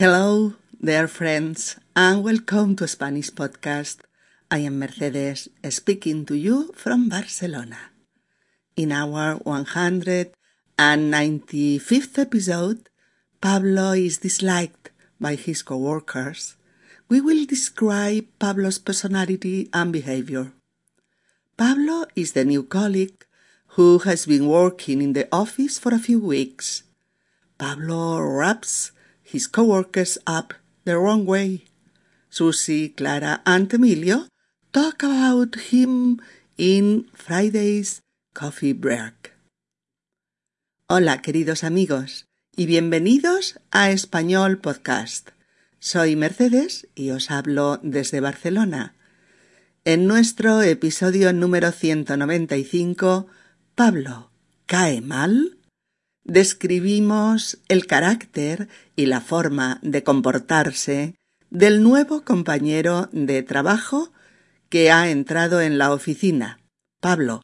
Hello, dear friends, and welcome to Spanish Podcast. I am Mercedes speaking to you from Barcelona. In our 195th episode, Pablo is disliked by his coworkers. We will describe Pablo's personality and behavior. Pablo is the new colleague who has been working in the office for a few weeks. Pablo wraps his coworkers up the wrong way. Susie, Clara, and Emilio talk about him in Friday's Coffee Break. Hola, queridos amigos, y bienvenidos a Español Podcast. Soy Mercedes y os hablo desde Barcelona. En nuestro episodio número 195, Pablo, ¿cae mal? Describimos el carácter y la forma de comportarse del nuevo compañero de trabajo que ha entrado en la oficina, Pablo,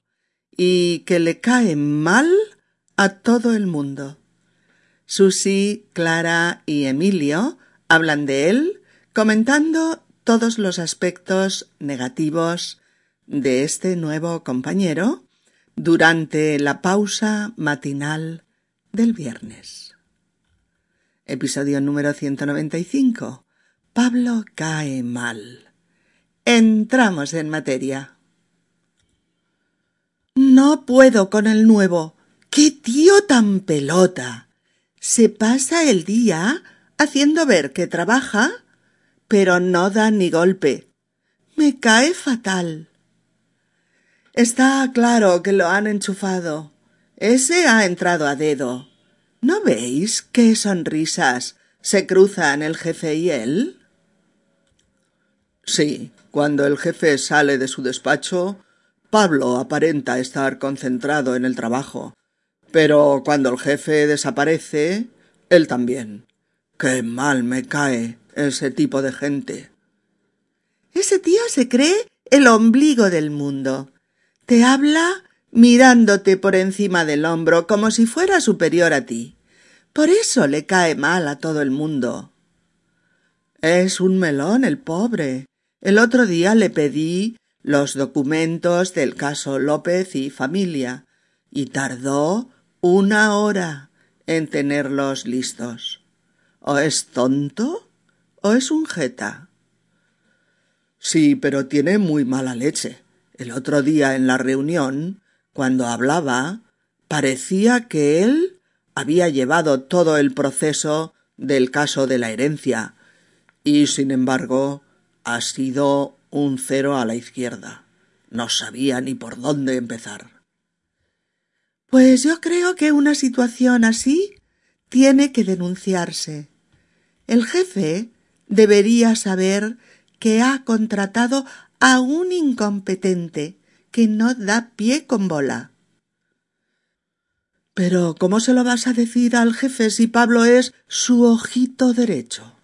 y que le cae mal a todo el mundo. Susi, Clara y Emilio hablan de él comentando todos los aspectos negativos de este nuevo compañero durante la pausa matinal del viernes. Episodio número 195. Pablo cae mal. Entramos en materia. No puedo con el nuevo. ¡Qué tío tan pelota! Se pasa el día haciendo ver que trabaja, pero no da ni golpe. Me cae fatal. Está claro que lo han enchufado. Ese ha entrado a dedo. ¿No veis qué sonrisas se cruzan el jefe y él? Sí, cuando el jefe sale de su despacho, Pablo aparenta estar concentrado en el trabajo. Pero cuando el jefe desaparece, él también. Qué mal me cae ese tipo de gente. Ese tío se cree el ombligo del mundo. Te habla mirándote por encima del hombro como si fuera superior a ti. Por eso le cae mal a todo el mundo. Es un melón el pobre. El otro día le pedí los documentos del caso López y familia y tardó una hora en tenerlos listos. ¿O es tonto o es un jeta? Sí, pero tiene muy mala leche. El otro día en la reunión cuando hablaba, parecía que él había llevado todo el proceso del caso de la herencia, y sin embargo ha sido un cero a la izquierda. No sabía ni por dónde empezar. Pues yo creo que una situación así tiene que denunciarse. El jefe debería saber que ha contratado a un incompetente que no da pie con bola. Pero ¿cómo se lo vas a decir al jefe si Pablo es su ojito derecho?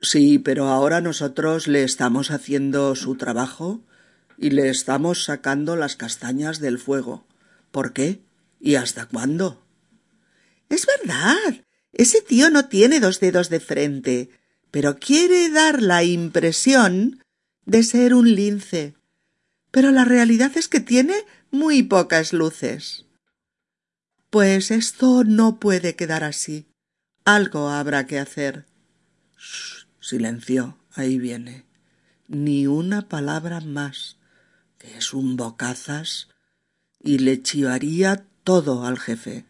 Sí, pero ahora nosotros le estamos haciendo su trabajo y le estamos sacando las castañas del fuego. ¿Por qué? ¿Y hasta cuándo? Es verdad. Ese tío no tiene dos dedos de frente, pero quiere dar la impresión de ser un lince pero la realidad es que tiene muy pocas luces. Pues esto no puede quedar así. Algo habrá que hacer. Shh, silencio. Ahí viene. Ni una palabra más, que es un bocazas, y le chivaría todo al jefe.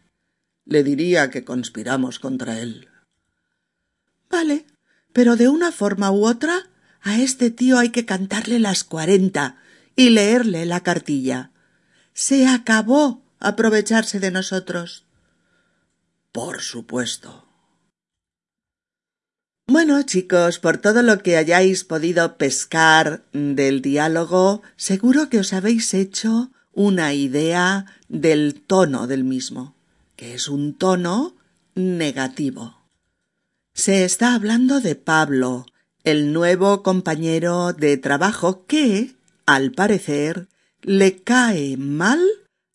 Le diría que conspiramos contra él. Vale, pero de una forma u otra a este tío hay que cantarle las cuarenta y leerle la cartilla. Se acabó aprovecharse de nosotros. Por supuesto. Bueno, chicos, por todo lo que hayáis podido pescar del diálogo, seguro que os habéis hecho una idea del tono del mismo, que es un tono negativo. Se está hablando de Pablo, el nuevo compañero de trabajo que, al parecer, le cae mal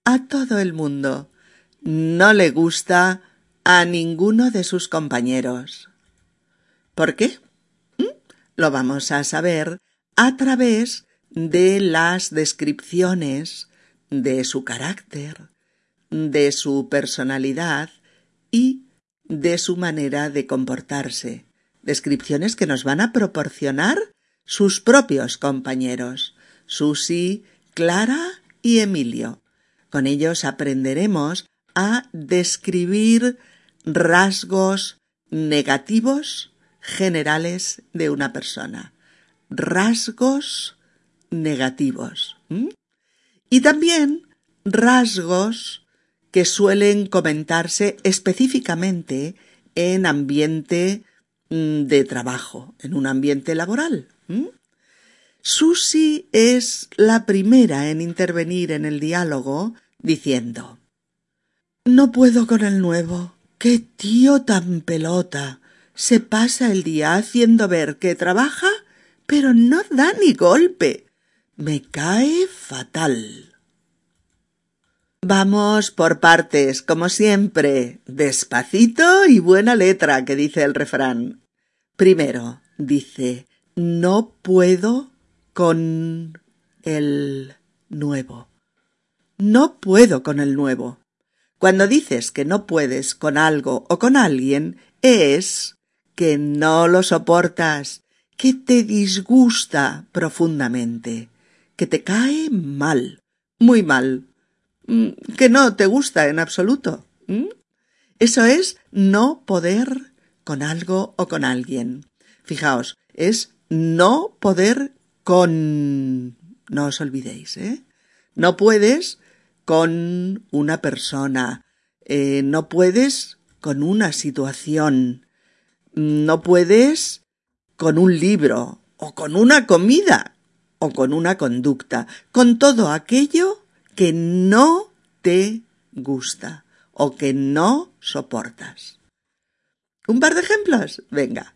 a todo el mundo. No le gusta a ninguno de sus compañeros. ¿Por qué? ¿Mm? Lo vamos a saber a través de las descripciones de su carácter, de su personalidad y de su manera de comportarse, descripciones que nos van a proporcionar sus propios compañeros, Susi, Clara y Emilio. Con ellos aprenderemos a describir rasgos negativos generales de una persona. Rasgos negativos. Y también rasgos que suelen comentarse específicamente en ambiente mm, de trabajo, en un ambiente laboral. Susi es la primera en intervenir en el diálogo diciendo No puedo con el nuevo. ¡Qué tío tan pelota! Se pasa el día haciendo ver que trabaja, pero no da ni golpe. Me cae fatal. Vamos por partes, como siempre, despacito y buena letra, que dice el refrán. Primero, dice, no puedo con el nuevo. No puedo con el nuevo. Cuando dices que no puedes con algo o con alguien, es que no lo soportas, que te disgusta profundamente, que te cae mal, muy mal, mm, que no te gusta en absoluto. Eso es no poder con algo o con alguien. Fijaos, es no poder con... No os olvidéis, ¿eh? No puedes con una persona, eh, no puedes con una situación, no puedes con un libro, o con una comida, o con una conducta, con todo aquello que no te gusta o que no soportas. ¿Un par de ejemplos? Venga.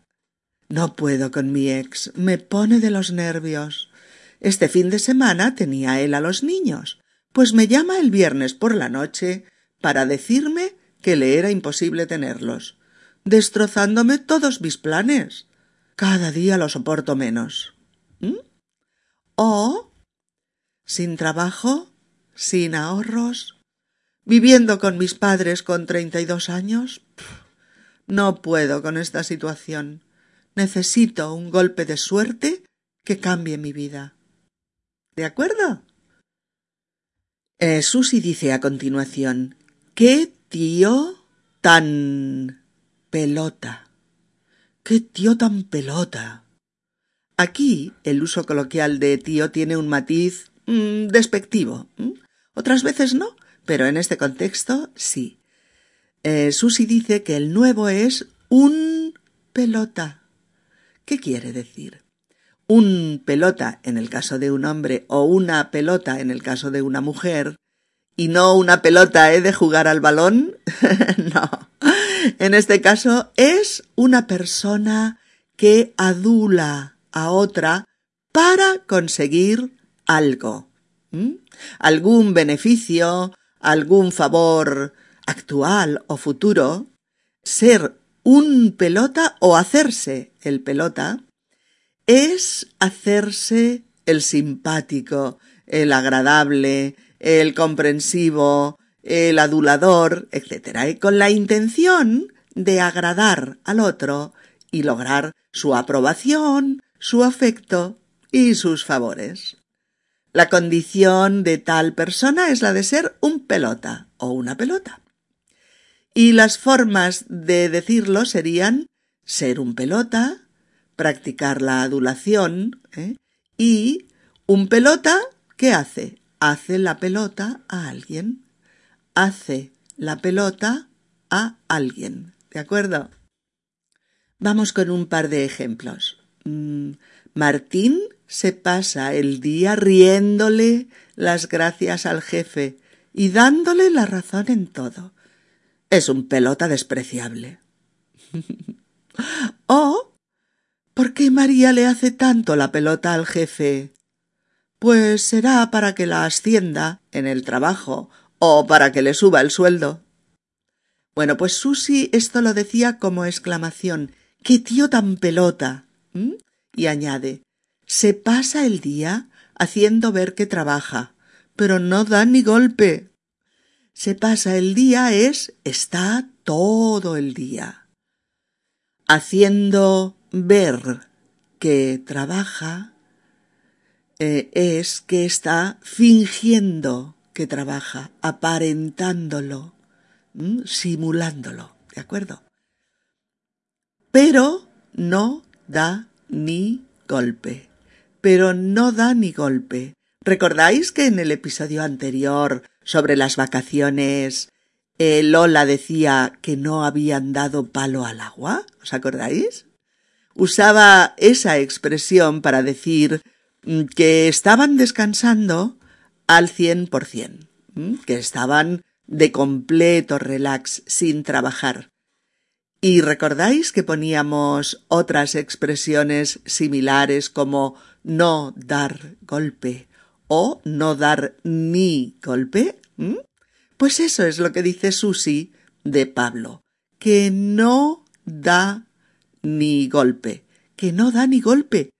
No puedo con mi ex. Me pone de los nervios. Este fin de semana tenía él a los niños, pues me llama el viernes por la noche para decirme que le era imposible tenerlos, destrozándome todos mis planes. Cada día lo soporto menos. ¿Mm? O sin trabajo, sin ahorros, viviendo con mis padres con treinta y dos años. No puedo con esta situación. Necesito un golpe de suerte que cambie mi vida. ¿De acuerdo? Eh, Susy dice a continuación ¿Qué tío tan pelota? ¿Qué tío tan pelota? Aquí el uso coloquial de tío tiene un matiz mm, despectivo. Otras veces no, pero en este contexto sí. Eh, Susy dice que el nuevo es un pelota. ¿Qué quiere decir? Un pelota en el caso de un hombre o una pelota en el caso de una mujer y no una pelota ¿eh? de jugar al balón. no. En este caso es una persona que adula a otra para conseguir algo. Algún beneficio, algún favor actual o futuro. Ser un pelota o hacerse el pelota es hacerse el simpático, el agradable, el comprensivo, el adulador, etc. Y con la intención de agradar al otro y lograr su aprobación, su afecto y sus favores. La condición de tal persona es la de ser un pelota o una pelota. Y las formas de decirlo serían ser un pelota, practicar la adulación, ¿eh? y un pelota, ¿qué hace? Hace la pelota a alguien. Hace la pelota a alguien. ¿De acuerdo? Vamos con un par de ejemplos. Mm, Martín se pasa el día riéndole las gracias al jefe y dándole la razón en todo. Es un pelota despreciable. ¿O ¿por qué María le hace tanto la pelota al jefe? Pues será para que la ascienda en el trabajo o para que le suba el sueldo. Bueno, pues Susy esto lo decía como exclamación. ¡Qué tío tan pelota! Y añade, se pasa el día haciendo ver que trabaja, pero no da ni golpe. Se pasa el día es está todo el día. Haciendo ver que trabaja eh, es que está fingiendo que trabaja, aparentándolo, simulándolo, ¿de acuerdo? Pero no da ni golpe. Pero no da ni golpe. ¿Recordáis que en el episodio anterior sobre las vacaciones eh, Lola decía que no habían dado palo al agua? ¿Os acordáis? Usaba esa expresión para decir mm, que estaban descansando al cien por cien, que estaban de completo relax sin trabajar. Y recordáis que poníamos otras expresiones similares como no dar golpe o no dar ni golpe. Pues eso es lo que dice Susi de Pablo, que no da ni golpe, que no da ni golpe,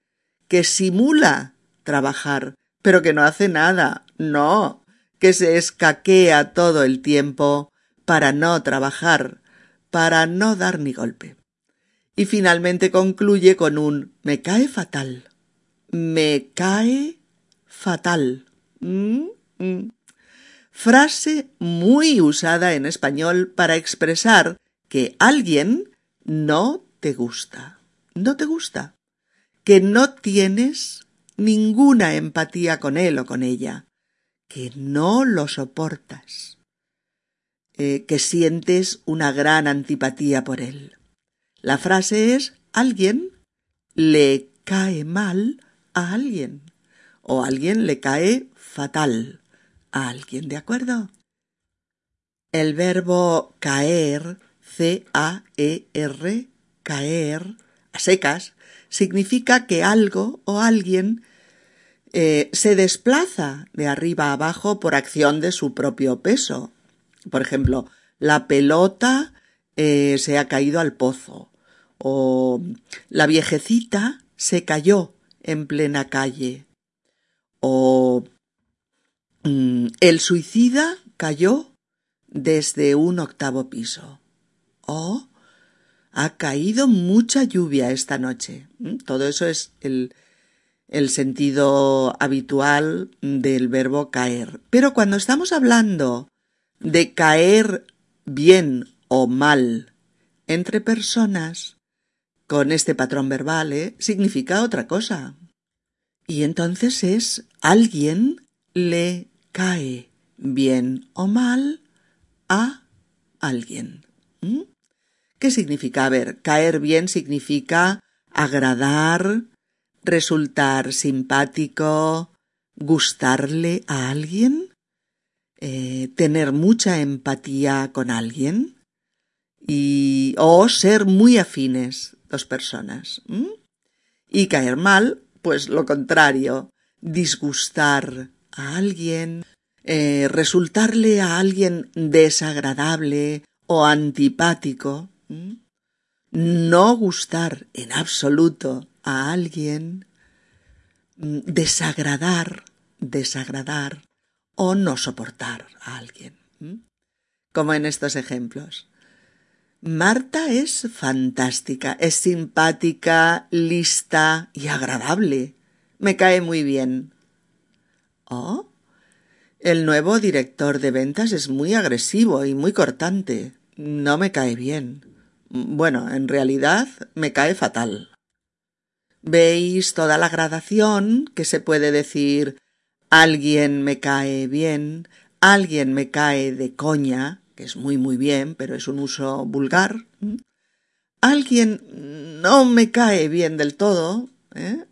que simula trabajar, pero que no hace nada, no, que se escaquea todo el tiempo para no trabajar, para no dar ni golpe. Y finalmente concluye con un me cae fatal. Me cae fatal. Mm, mm. Frase muy usada en español para expresar que alguien no te gusta. No te gusta. Que no tienes ninguna empatía con él o con ella. Que no lo soportas. Eh, que sientes una gran antipatía por él. La frase es alguien le cae mal a alguien o alguien le cae fatal a alguien, ¿de acuerdo? El verbo caer, C-A-E-R, caer, a secas, significa que algo o alguien eh, se desplaza de arriba a abajo por acción de su propio peso, por ejemplo, la pelota eh, se ha caído al pozo o la viejecita se cayó en plena calle o el suicida cayó desde un octavo piso o ha caído mucha lluvia esta noche. ¿Mm? Todo eso es el, el sentido habitual del verbo caer. Pero cuando estamos hablando de caer bien o mal entre personas con este patrón verbal ¿eh? significa otra cosa. Y entonces es alguien le cae bien o mal a alguien. ¿Qué significa? A ver, caer bien significa agradar, resultar simpático, gustarle a alguien. Eh, tener mucha empatía con alguien y o ser muy afines dos personas. Y caer mal, pues lo contrario, disgustar a alguien, eh, resultarle a alguien desagradable o antipático, no gustar en absoluto a alguien, desagradar, desagradar, o no soportar a alguien. Como en estos ejemplos. Marta es fantástica, es simpática, lista y agradable. Me cae muy bien. Oh, el nuevo director de ventas es muy agresivo y muy cortante. No me cae bien. Bueno, en realidad me cae fatal. ¿Veis toda la gradación que se puede decir alguien me cae bien, alguien me cae de coña, que es muy muy bien, pero es un uso vulgar. Alguien no me cae bien del todo, ¿eh?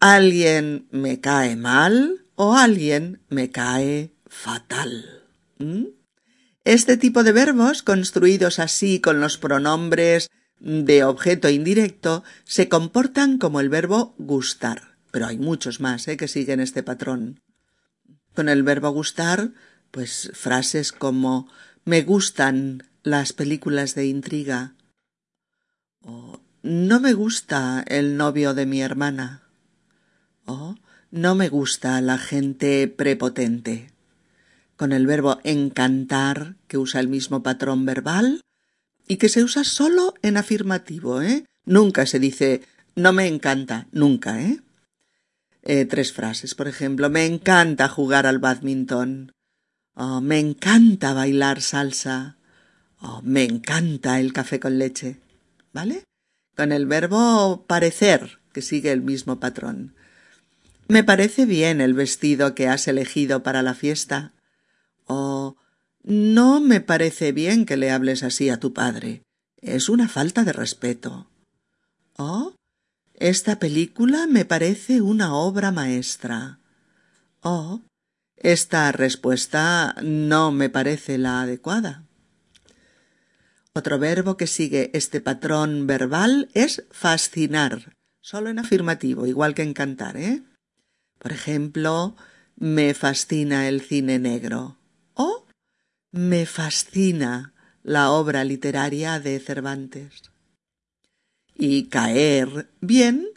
alguien me cae mal o alguien me cae fatal. Este tipo de verbos, construidos así con los pronombres de objeto indirecto, se comportan como el verbo gustar pero hay muchos más ¿eh? que siguen este patrón. Con el verbo gustar, pues frases como me gustan las películas de intriga o no me gusta el novio de mi hermana. O no me gusta la gente prepotente. Con el verbo encantar, que usa el mismo patrón verbal y que se usa solo en afirmativo, ¿eh? Nunca se dice no me encanta, nunca, ¿eh? eh tres frases, por ejemplo, me encanta jugar al badminton. Oh, me encanta bailar salsa. Oh, me encanta el café con leche. ¿Vale? Con el verbo parecer, que sigue el mismo patrón. Me parece bien el vestido que has elegido para la fiesta. Oh, no me parece bien que le hables así a tu padre. Es una falta de respeto. Oh, esta película me parece una obra maestra. Oh, esta respuesta no me parece la adecuada. Otro verbo que sigue este patrón verbal es fascinar, solo en afirmativo, igual que encantar, ¿eh? Por ejemplo, me fascina el cine negro o me fascina la obra literaria de Cervantes. Y caer bien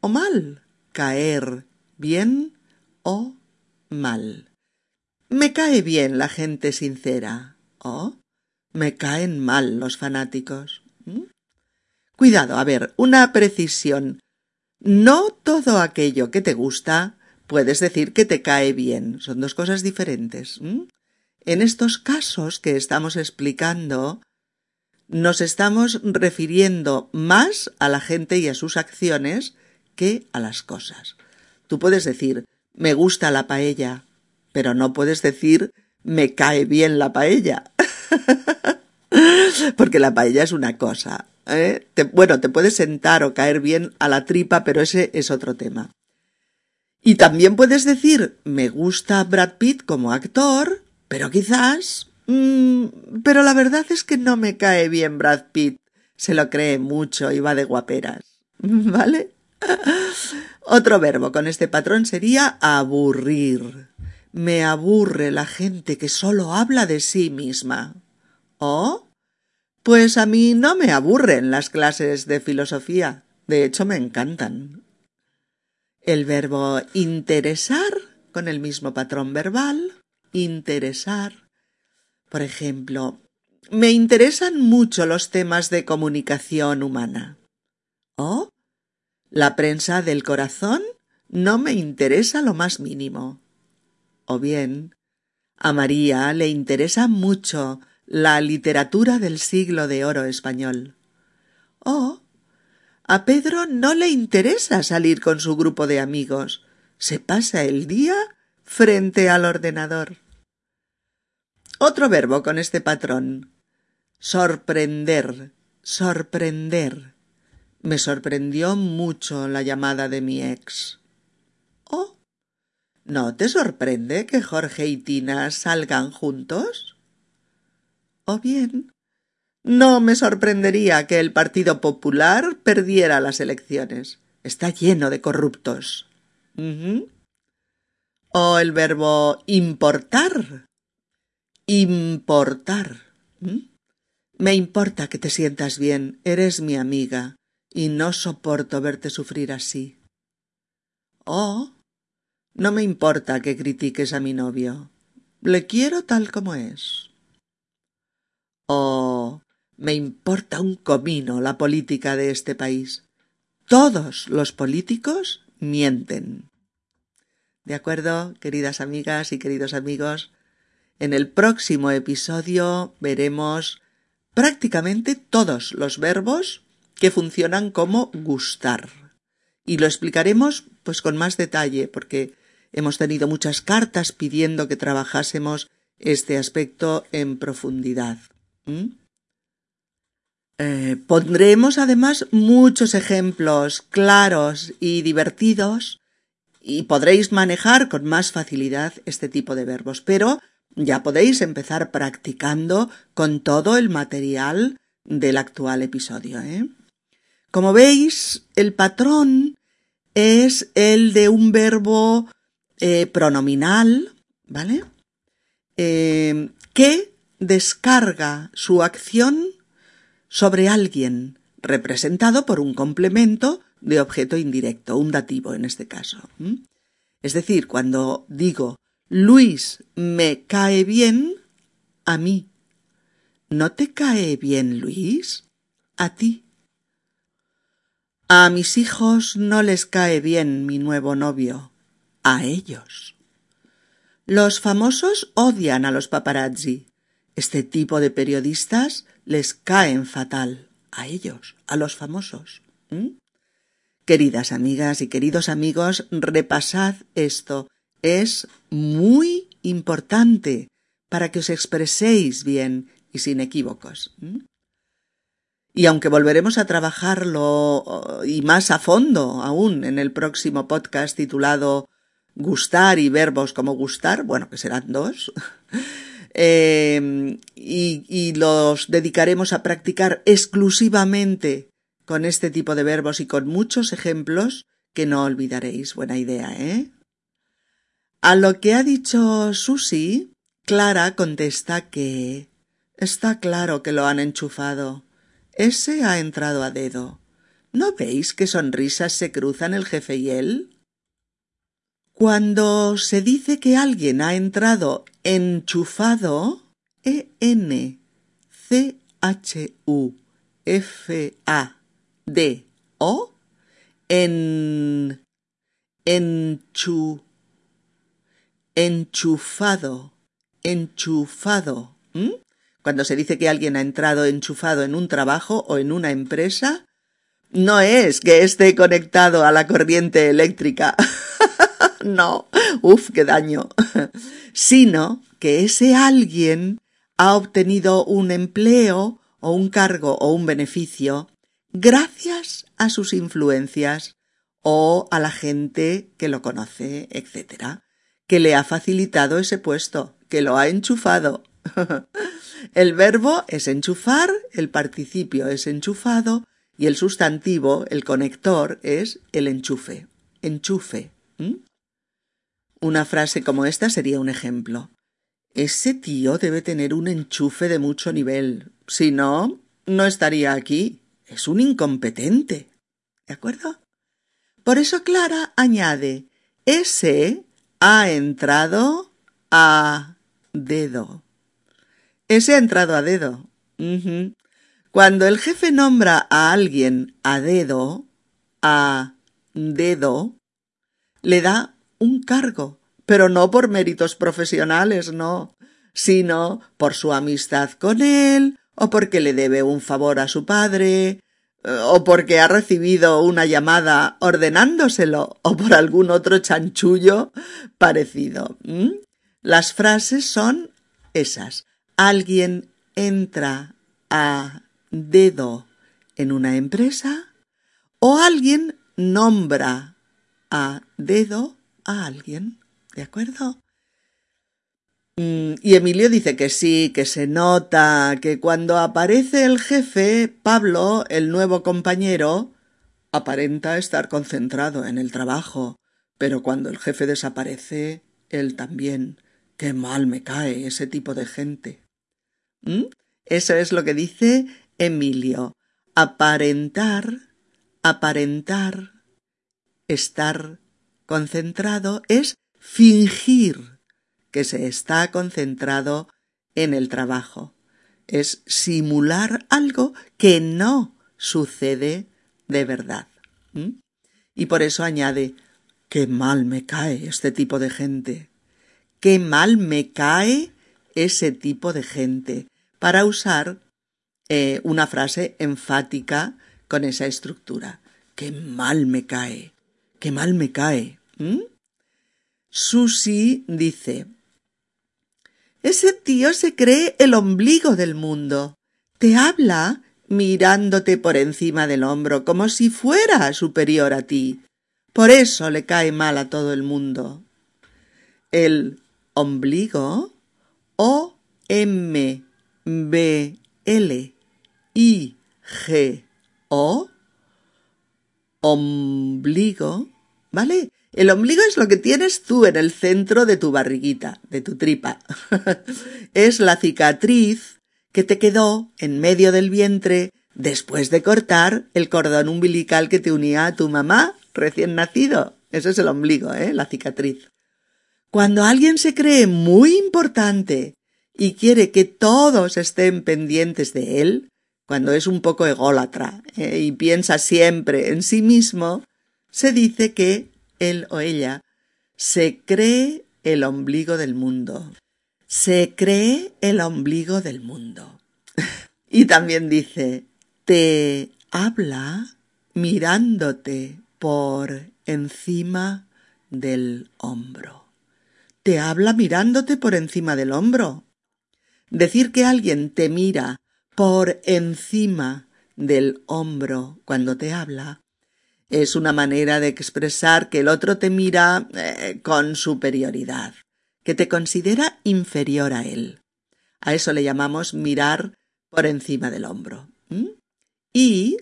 o mal, caer bien o mal. Me cae bien la gente sincera. ¿O? Me caen mal los fanáticos. ¿Mm? Cuidado, a ver, una precisión. No todo aquello que te gusta puedes decir que te cae bien. Son dos cosas diferentes. En estos casos que estamos explicando, nos estamos refiriendo más a la gente y a sus acciones que a las cosas. Tú puedes decir me gusta la paella, pero no puedes decir me cae bien la paella. Porque la paella es una cosa. ¿eh? bueno, te puedes sentar o caer bien a la tripa, pero ese es otro tema. Y también puedes decir me gusta Brad Pitt como actor, pero quizás... Mm, pero la verdad es que no me cae bien Brad Pitt. Se lo cree mucho y va de guaperas. ¿Vale? Otro verbo con este patrón sería aburrir. Me aburre la gente que solo habla de sí misma. ¿Oh? Pues a mí no me aburren las clases de filosofía. De hecho, me encantan. El verbo interesar con el mismo patrón verbal. Interesar. Por ejemplo, me interesan mucho los temas de comunicación humana. ¿Oh? La prensa del corazón no me interesa lo más mínimo. O bien, a María le interesa mucho la literatura del siglo de oro español. O a Pedro no le interesa salir con su grupo de amigos. Se pasa el día frente al ordenador. Otro verbo con este patrón. Sorprender, sorprender. Me sorprendió mucho la llamada de mi ex. Oh. ¿No te sorprende que Jorge y Tina salgan juntos? O bien, no me sorprendería que el Partido Popular perdiera las elecciones. Está lleno de corruptos. O el verbo importar. Importar. ¿Mm? Me importa que te sientas bien. Eres mi amiga y no soporto verte sufrir así. Oh, no me importa que critiques a mi novio. Le quiero tal como es. Oh, me importa un comino la política de este país. Todos los políticos mienten. ¿De acuerdo, queridas amigas y queridos amigos? En el próximo episodio veremos prácticamente todos los verbos que funcionan como gustar. Y lo explicaremos pues con más detalle porque hemos tenido muchas cartas pidiendo que trabajásemos este aspecto en profundidad. Eh, pondremos además muchos ejemplos claros y divertidos y podréis manejar con más facilidad este tipo de verbos, pero ya podéis empezar practicando con todo el material del actual episodio. ¿eh? Como veis, el patrón es el de un verbo eh, pronominal, ¿vale? Que descarga su acción sobre alguien, representado por un complemento de objeto indirecto, un dativo en este caso. Es decir, cuando digo Luis me cae bien, a mí. ¿No te cae bien Luis? A ti. A mis hijos no les cae bien mi nuevo novio. A ellos. Los famosos odian a los paparazzi. Este tipo de periodistas les caen fatal. A ellos, a los famosos. Queridas amigas y queridos amigos, repasad esto. Es muy importante para que os expreséis bien y sin equívocos. Y aunque volveremos a trabajarlo uh, y más a fondo aún en el próximo podcast titulado Gustar y verbos como gustar, bueno, que serán dos, y, y los dedicaremos a practicar exclusivamente con este tipo de verbos y con muchos ejemplos que no olvidaréis. Buena idea, ¿eh? A lo que ha dicho Susi, Clara contesta que está claro que lo han enchufado. Ese ha entrado a dedo. ¿No veis qué sonrisas se cruzan el jefe y él? Cuando se dice que alguien ha entrado enchufado, E-N-C-H-U-F-A-D-O, en, enchu, enchufado, enchufado. Cuando se dice que alguien ha entrado enchufado en un trabajo o en una empresa, no es que esté conectado a la corriente eléctrica. no, uf, qué daño. sino que ese alguien ha obtenido un empleo o un cargo o un beneficio gracias a sus influencias o a la gente que lo conoce, etcétera, que le ha facilitado ese puesto, que lo ha enchufado. El verbo es enchufar, el participio es enchufado y el sustantivo, el conector, es el enchufe. Enchufe. Una frase como esta sería un ejemplo. Ese tío debe tener un enchufe de mucho nivel. Si no, no estaría aquí. Es un incompetente. ¿De acuerdo? Por eso Clara añade, ese ha entrado a dedo. Ese ha entrado a dedo. Cuando el jefe nombra a alguien a dedo, a dedo, le da un cargo, pero no por méritos profesionales, no, sino por su amistad con él, o porque le debe un favor a su padre, o porque ha recibido una llamada ordenándoselo, o por algún otro chanchullo parecido. Las frases son esas alguien entra a dedo en una empresa o alguien nombra a dedo a alguien. ¿De acuerdo? Mm, y Emilio dice que sí, que se nota, que cuando aparece el jefe, Pablo, el nuevo compañero, aparenta estar concentrado en el trabajo, pero cuando el jefe desaparece, él también. Qué mal me cae ese tipo de gente. ¿Mm? Eso es lo que dice Emilio. Aparentar, aparentar, estar concentrado es fingir que se está concentrado en el trabajo. Es simular algo que no sucede de verdad. Y por eso añade, qué mal me cae este tipo de gente. Qué mal me cae ese tipo de gente para usar eh, una frase enfática con esa estructura. ¡Qué mal me cae! ¡Qué mal me cae! ¿Mm? Susi dice Ese tío se cree el ombligo del mundo. Te habla mirándote por encima del hombro como si fuera superior a ti. Por eso le cae mal a todo el mundo. El ombligo o M B L I G O ombligo, ¿vale? El ombligo es lo que tienes tú en el centro de tu barriguita, de tu tripa. es la cicatriz que te quedó en medio del vientre después de cortar el cordón umbilical que te unía a tu mamá recién nacido. Eso es el ombligo, ¿eh? La cicatriz. Cuando alguien se cree muy importante y quiere que todos estén pendientes de él, cuando es un poco ególatra ¿eh? y piensa siempre en sí mismo, se dice que él o ella se cree el ombligo del mundo. Se cree el ombligo del mundo. y también dice, te habla mirándote por encima del hombro. Te habla mirándote por encima del hombro. Decir que alguien te mira por encima del hombro cuando te habla es una manera de expresar que el otro te mira eh, con superioridad, que te considera inferior a él. A eso le llamamos mirar por encima del hombro. Y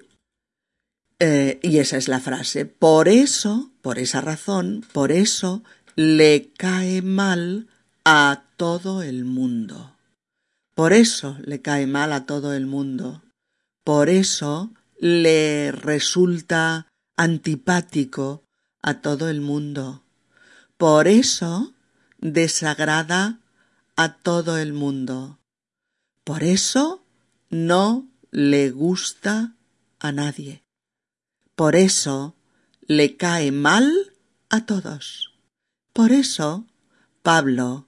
eh, y esa es la frase. Por eso, por esa razón, por eso le cae mal a todo el mundo. Por eso le cae mal a todo el mundo. Por eso le resulta antipático a todo el mundo. Por eso desagrada a todo el mundo. Por eso no le gusta a nadie. Por eso le cae mal a todos. Por eso Pablo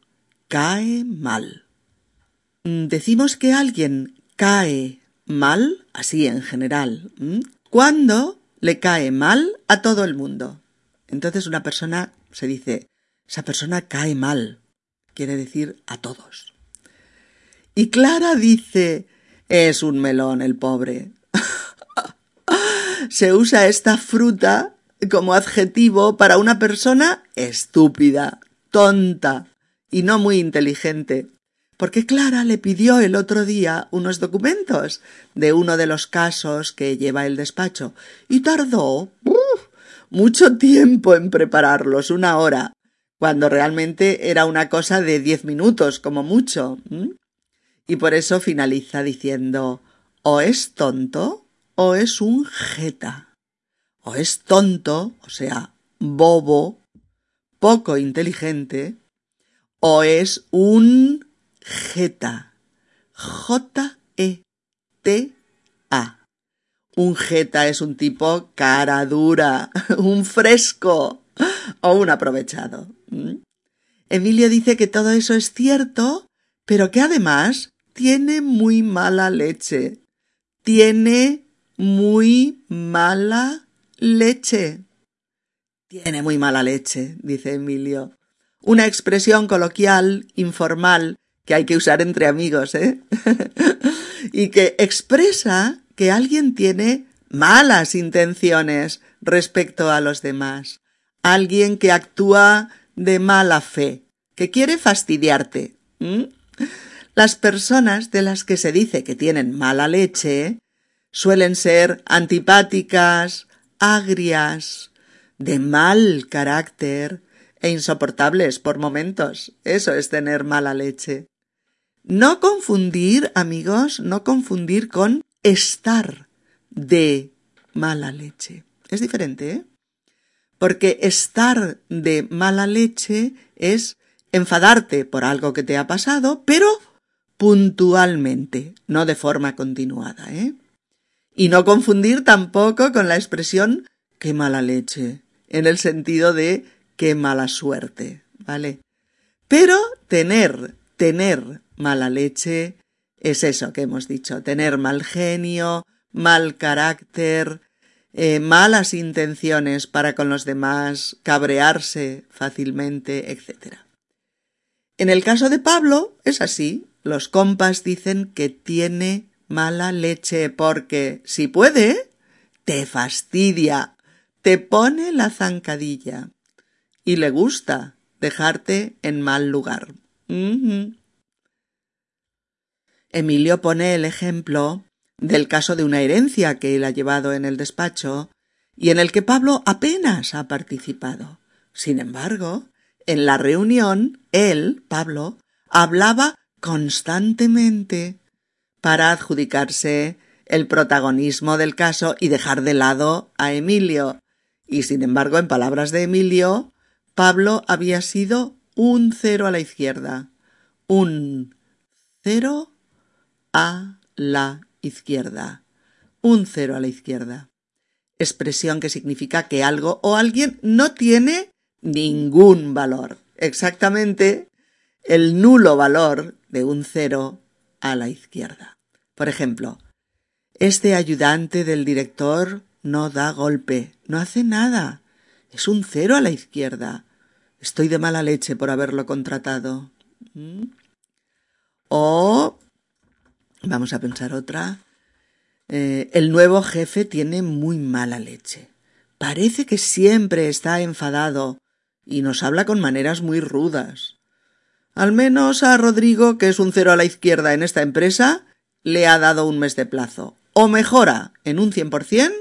cae mal. Decimos que alguien cae mal, así en general, cuando le cae mal a todo el mundo. Entonces una persona se dice, esa persona cae mal, quiere decir a todos. Y Clara dice, es un melón el pobre, se usa esta fruta como adjetivo para una persona estúpida, tonta y no muy inteligente. Porque Clara le pidió el otro día unos documentos de uno de los casos que lleva el despacho y tardó mucho tiempo en prepararlos, una hora, cuando realmente era una cosa de diez minutos como mucho. Y por eso finaliza diciendo o es tonto o es un jeta, o es tonto, o sea, bobo, poco inteligente, o es un jeta, J-E-T-A. Un jeta es un tipo cara dura, un fresco o un aprovechado. ¿Mm? Emilio dice que todo eso es cierto, pero que además tiene muy mala leche. Tiene muy mala leche. Tiene muy mala leche, dice Emilio. Una expresión coloquial, informal, que hay que usar entre amigos, ¿eh? y que expresa que alguien tiene malas intenciones respecto a los demás. Alguien que actúa de mala fe, que quiere fastidiarte. Las personas de las que se dice que tienen mala leche suelen ser antipáticas, agrias, de mal carácter e insoportables por momentos. Eso es tener mala leche. No confundir, amigos, no confundir con estar de mala leche. Es diferente, ¿eh? Porque estar de mala leche es enfadarte por algo que te ha pasado, pero puntualmente, no de forma continuada, ¿eh? Y no confundir tampoco con la expresión qué mala leche, en el sentido de qué mala suerte, ¿vale? Pero tener, tener mala leche es eso que hemos dicho, tener mal genio, mal carácter, eh, malas intenciones para con los demás, cabrearse fácilmente, etc. En el caso de Pablo es así. Los compas dicen que tiene mala leche porque, si puede, te fastidia, te pone la zancadilla y le gusta dejarte en mal lugar. Emilio pone el ejemplo del caso de una herencia que él ha llevado en el despacho y en el que Pablo apenas ha participado. Sin embargo, en la reunión, él, Pablo, hablaba constantemente para adjudicarse el protagonismo del caso y dejar de lado a Emilio. Y sin embargo, en palabras de Emilio, Pablo había sido un cero a la izquierda. Un cero a la izquierda. Un cero a la izquierda. Expresión que significa que algo o alguien no tiene ningún valor. Exactamente el nulo valor de un cero a la izquierda. Por ejemplo, este ayudante del director no da golpe, no hace nada. Es un cero a la izquierda. Estoy de mala leche por haberlo contratado. ¿Mm? O vamos a pensar otra. Eh, el nuevo jefe tiene muy mala leche. Parece que siempre está enfadado y nos habla con maneras muy rudas. Al menos a Rodrigo, que es un cero a la izquierda en esta empresa, le ha dado un mes de plazo. O mejora en un cien por cien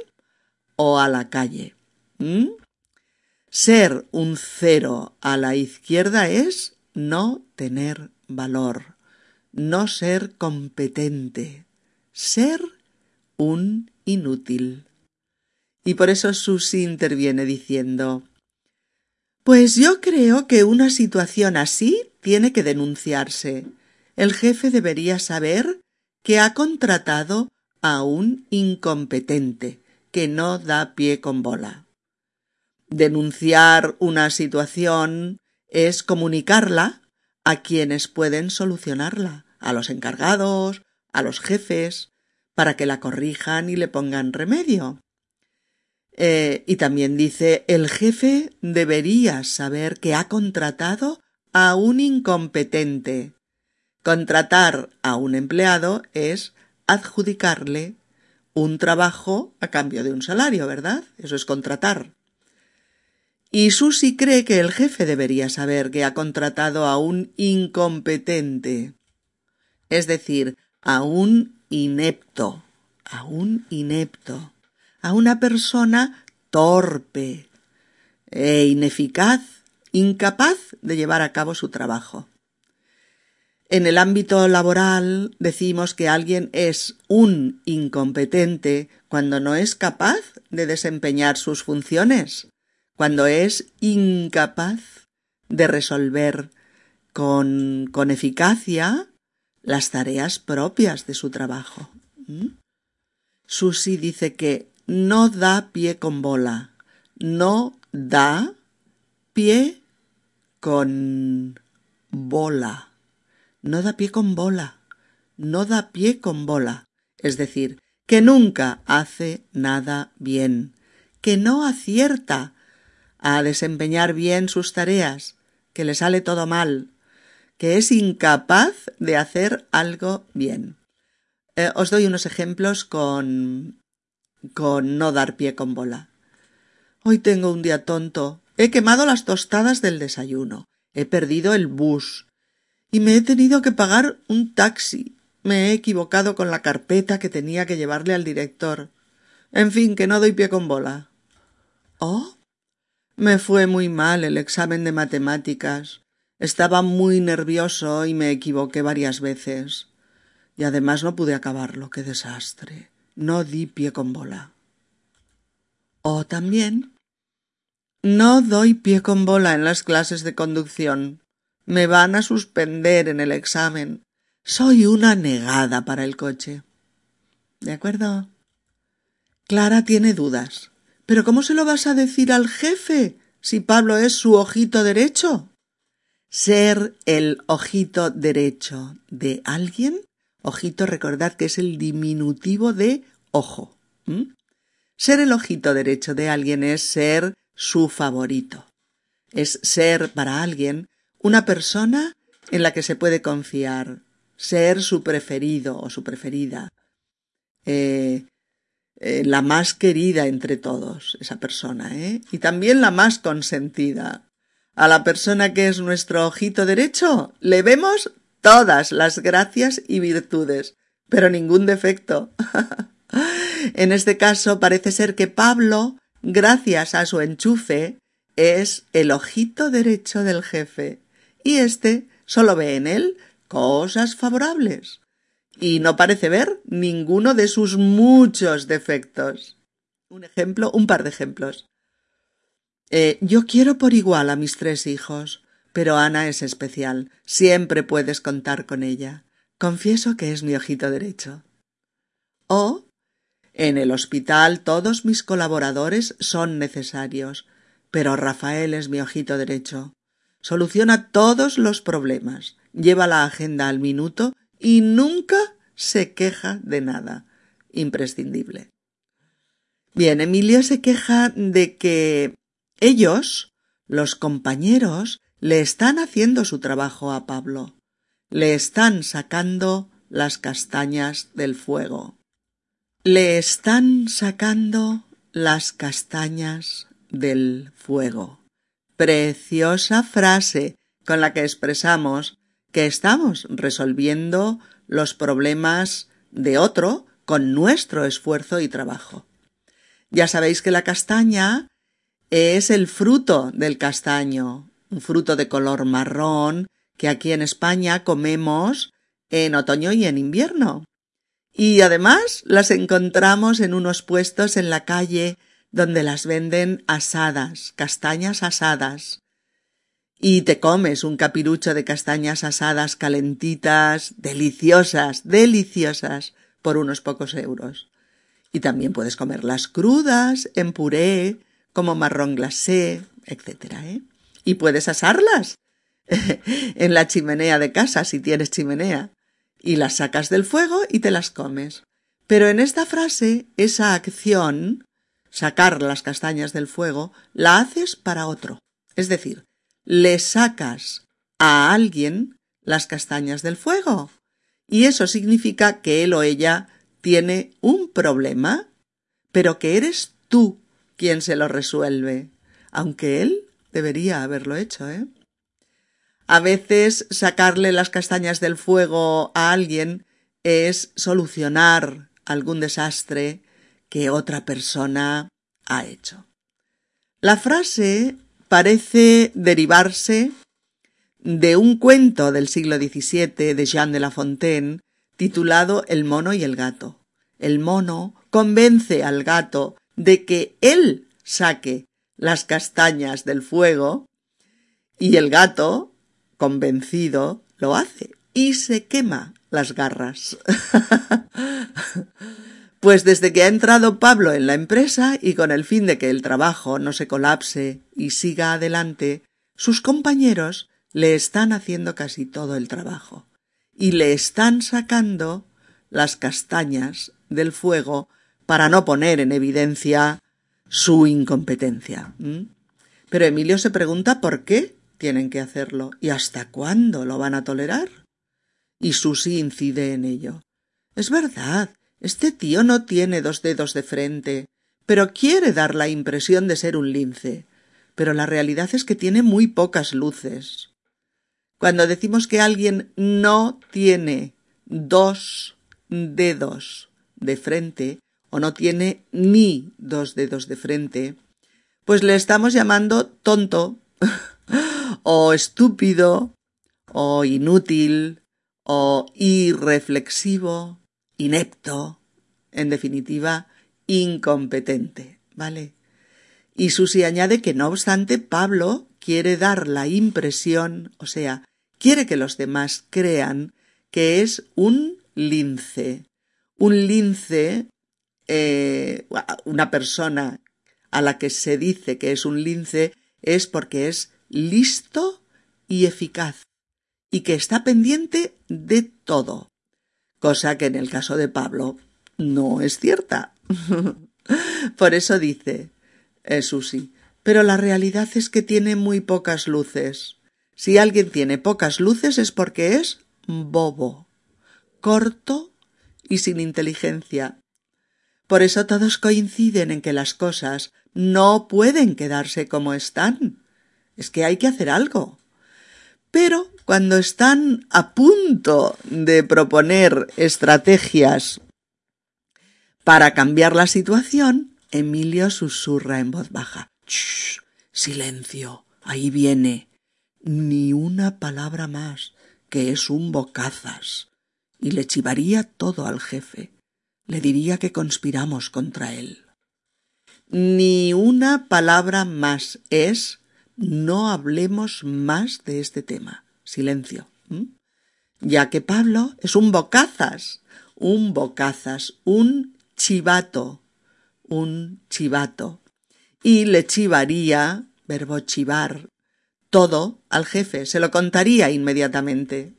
o a la calle. ¿Mm? Ser un cero a la izquierda es no tener valor, no ser competente, ser un inútil. Y por eso Susi interviene diciendo pues yo creo que una situación así tiene que denunciarse. El jefe debería saber que ha contratado a un incompetente que no da pie con bola. Denunciar una situación es comunicarla a quienes pueden solucionarla, a los encargados, a los jefes, para que la corrijan y le pongan remedio. Eh, y también dice, el jefe debería saber que ha contratado a un incompetente. Contratar a un empleado es adjudicarle un trabajo a cambio de un salario, ¿verdad? Eso es contratar. Y Susi cree que el jefe debería saber que ha contratado a un incompetente, es decir, a un inepto, a un inepto a una persona torpe e ineficaz, incapaz de llevar a cabo su trabajo. En el ámbito laboral decimos que alguien es un incompetente cuando no es capaz de desempeñar sus funciones, cuando es incapaz de resolver con, con eficacia las tareas propias de su trabajo. ¿Mm? Susi dice que no da pie con bola, no da pie con bola, no da pie con bola, no da pie con bola, es decir, que nunca hace nada bien, que no acierta a desempeñar bien sus tareas, que le sale todo mal, que es incapaz de hacer algo bien. Eh, os doy unos ejemplos con con no dar pie con bola. Hoy tengo un día tonto. He quemado las tostadas del desayuno. He perdido el bus. Y me he tenido que pagar un taxi. Me he equivocado con la carpeta que tenía que llevarle al director. En fin, que no doy pie con bola. Oh. Me fue muy mal el examen de matemáticas. Estaba muy nervioso y me equivoqué varias veces. Y además no pude acabarlo. Qué desastre no di pie con bola. O también no doy pie con bola en las clases de conducción. Me van a suspender en el examen. Soy una negada para el coche. ¿De acuerdo? Clara tiene dudas. ¿Pero cómo se lo vas a decir al jefe si Pablo es su ojito derecho? Ser el ojito derecho de alguien Ojito, recordad que es el diminutivo de ojo. Ser el ojito derecho de alguien es ser su favorito. Es ser para alguien una persona en la que se puede confiar, ser su preferido o su preferida, eh, eh, la más querida entre todos, esa persona, ¿eh? Y también la más consentida. A la persona que es nuestro ojito derecho le vemos todas las gracias y virtudes, pero ningún defecto. en este caso parece ser que Pablo, gracias a su enchufe, es el ojito derecho del jefe, y éste solo ve en él cosas favorables. y no parece ver ninguno de sus muchos defectos. Un ejemplo, un par de ejemplos. Eh, yo quiero por igual a mis tres hijos, pero Ana es especial. Siempre puedes contar con ella. Confieso que es mi ojito derecho. O en el hospital todos mis colaboradores son necesarios, pero Rafael es mi ojito derecho. Soluciona todos los problemas, lleva la agenda al minuto y nunca se queja de nada. Imprescindible. Bien, Emilio se queja de que ellos, los compañeros, le están haciendo su trabajo a Pablo. Le están sacando las castañas del fuego. Le están sacando las castañas del fuego. Preciosa frase con la que expresamos que estamos resolviendo los problemas de otro con nuestro esfuerzo y trabajo. Ya sabéis que la castaña es el fruto del castaño, un fruto de color marrón que aquí en España comemos en otoño y en invierno. Y además las encontramos en unos puestos en la calle donde las venden asadas, castañas asadas. Y te comes un capirucho de castañas asadas calentitas, deliciosas, deliciosas, por unos pocos euros. Y también puedes comerlas crudas, en puré, como marrón glacé, etc. ¿eh? Y puedes asarlas en la chimenea de casa, si tienes chimenea y las sacas del fuego y te las comes. Pero en esta frase, esa acción, sacar las castañas del fuego, la haces para otro. Es decir, le sacas a alguien las castañas del fuego. Y eso significa que él o ella tiene un problema, pero que eres tú quien se lo resuelve, aunque él debería haberlo hecho, ¿eh? A veces sacarle las castañas del fuego a alguien es solucionar algún desastre que otra persona ha hecho. La frase parece derivarse de un cuento del siglo XVII de Jean de La Fontaine titulado El mono y el gato. El mono convence al gato de que él saque las castañas del fuego y el gato convencido, lo hace y se quema las garras. pues desde que ha entrado Pablo en la empresa y con el fin de que el trabajo no se colapse y siga adelante, sus compañeros le están haciendo casi todo el trabajo y le están sacando las castañas del fuego para no poner en evidencia su incompetencia. Pero Emilio se pregunta por qué tienen que hacerlo. ¿Y hasta cuándo lo van a tolerar? Y Susy incide en ello. Es verdad, este tío no tiene dos dedos de frente, pero quiere dar la impresión de ser un lince. Pero la realidad es que tiene muy pocas luces. Cuando decimos que alguien no tiene dos dedos de frente, o no tiene ni dos dedos de frente, pues le estamos llamando tonto o estúpido, o inútil, o irreflexivo, inepto, en definitiva, incompetente, ¿vale? Y Susi añade que no obstante Pablo quiere dar la impresión, o sea, quiere que los demás crean que es un lince. Un lince, eh, una persona a la que se dice que es un lince es porque es listo y eficaz, y que está pendiente de todo, cosa que en el caso de Pablo no es cierta. Por eso dice eh, Susi, pero la realidad es que tiene muy pocas luces. Si alguien tiene pocas luces es porque es bobo, corto y sin inteligencia. Por eso todos coinciden en que las cosas no pueden quedarse como están, es que hay que hacer algo. Pero cuando están a punto de proponer estrategias para cambiar la situación, Emilio susurra en voz baja. Shh, silencio, ahí viene. Ni una palabra más, que es un bocazas. y le chivaría todo al jefe. Le diría que conspiramos contra él. Ni una palabra más es no hablemos más de este tema. Silencio. Ya que Pablo es un bocazas, un bocazas, un chivato, un chivato. Y le chivaría, verbo chivar, todo al jefe, se lo contaría inmediatamente.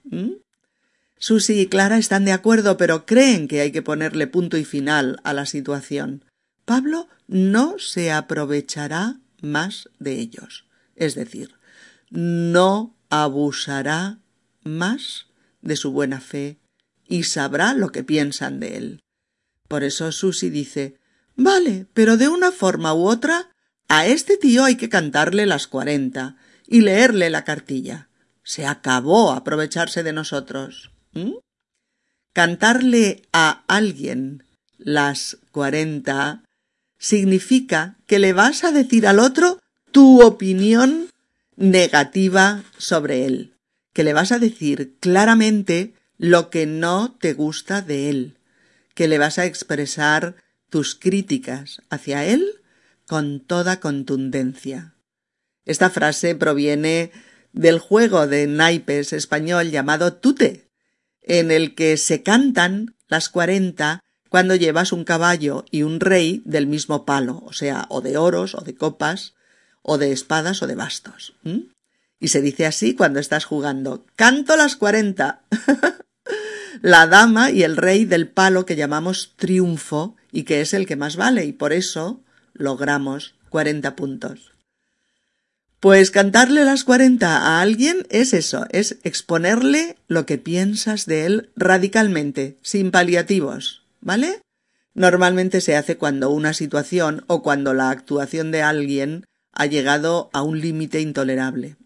Susi y Clara están de acuerdo, pero creen que hay que ponerle punto y final a la situación. Pablo no se aprovechará más de ellos, es decir, no abusará más de su buena fe y sabrá lo que piensan de él. Por eso Susi dice Vale, pero de una forma u otra a este tío hay que cantarle las cuarenta y leerle la cartilla. Se acabó aprovecharse de nosotros. ¿Mm? Cantarle a alguien las cuarenta significa que le vas a decir al otro tu opinión negativa sobre él, que le vas a decir claramente lo que no te gusta de él, que le vas a expresar tus críticas hacia él con toda contundencia. Esta frase proviene del juego de naipes español llamado tute, en el que se cantan las cuarenta cuando llevas un caballo y un rey del mismo palo, o sea, o de oros, o de copas, o de espadas, o de bastos. Y se dice así cuando estás jugando. Canto las cuarenta. la dama y el rey del palo que llamamos triunfo y que es el que más vale, y por eso logramos cuarenta puntos. Pues cantarle las cuarenta a alguien es eso, es exponerle lo que piensas de él radicalmente, sin paliativos, ¿vale? Normalmente se hace cuando una situación o cuando la actuación de alguien ha llegado a un límite intolerable.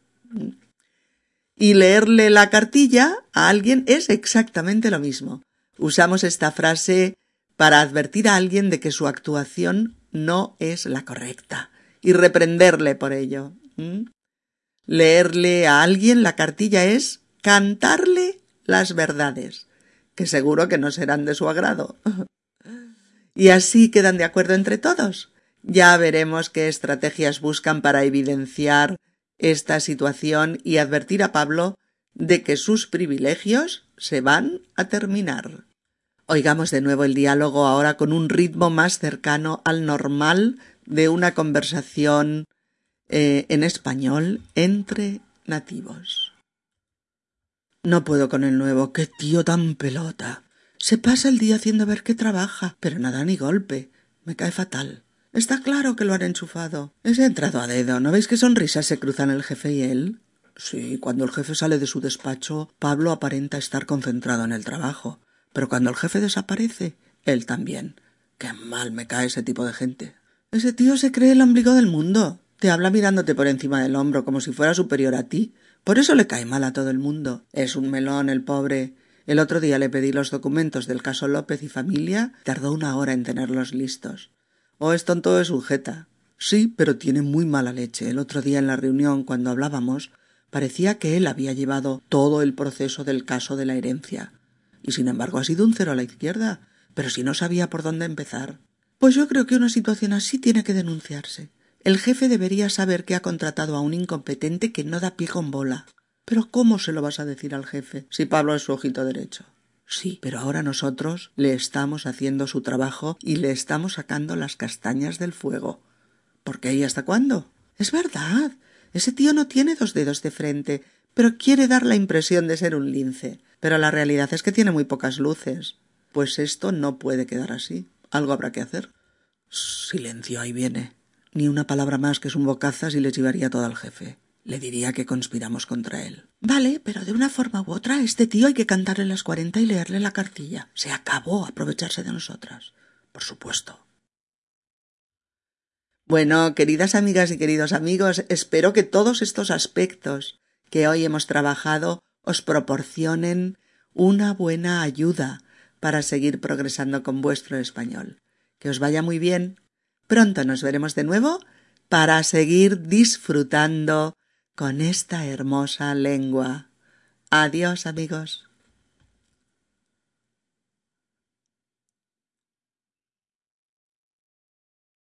Y leerle la cartilla a alguien es exactamente lo mismo. Usamos esta frase para advertir a alguien de que su actuación no es la correcta y reprenderle por ello. Leerle a alguien la cartilla es cantarle las verdades, que seguro que no serán de su agrado. y así quedan de acuerdo entre todos. Ya veremos qué estrategias buscan para evidenciar esta situación y advertir a Pablo de que sus privilegios se van a terminar. Oigamos de nuevo el diálogo ahora con un ritmo más cercano al normal de una conversación eh, en español entre nativos. No puedo con el nuevo, qué tío tan pelota. Se pasa el día haciendo ver que trabaja, pero nada ni golpe. Me cae fatal. Está claro que lo han enchufado. Es entrado a dedo. ¿No veis qué sonrisas se cruzan el jefe y él? Sí, cuando el jefe sale de su despacho, Pablo aparenta estar concentrado en el trabajo. Pero cuando el jefe desaparece, él también. Qué mal me cae ese tipo de gente. Ese tío se cree el ombligo del mundo. Te habla mirándote por encima del hombro como si fuera superior a ti. Por eso le cae mal a todo el mundo. Es un melón el pobre. El otro día le pedí los documentos del caso López y familia. Tardó una hora en tenerlos listos. Oh, es tonto de sujeta. Sí, pero tiene muy mala leche. El otro día en la reunión, cuando hablábamos, parecía que él había llevado todo el proceso del caso de la herencia. Y sin embargo ha sido un cero a la izquierda. Pero si no sabía por dónde empezar. Pues yo creo que una situación así tiene que denunciarse. El jefe debería saber que ha contratado a un incompetente que no da pie con bola. Pero ¿cómo se lo vas a decir al jefe si Pablo es su ojito derecho? Sí, pero ahora nosotros le estamos haciendo su trabajo y le estamos sacando las castañas del fuego. ¿Por qué y hasta cuándo? Es verdad. Ese tío no tiene dos dedos de frente, pero quiere dar la impresión de ser un lince. Pero la realidad es que tiene muy pocas luces. Pues esto no puede quedar así. Algo habrá que hacer. Silencio, ahí viene. Ni una palabra más que es un bocazas y le llevaría todo al jefe. Le diría que conspiramos contra él. Vale, pero de una forma u otra, este tío hay que cantarle las cuarenta y leerle la cartilla. Se acabó aprovecharse de nosotras. Por supuesto. Bueno, queridas amigas y queridos amigos, espero que todos estos aspectos que hoy hemos trabajado os proporcionen una buena ayuda para seguir progresando con vuestro español. Que os vaya muy bien. Pronto nos veremos de nuevo para seguir disfrutando con esta hermosa lengua. Adiós amigos.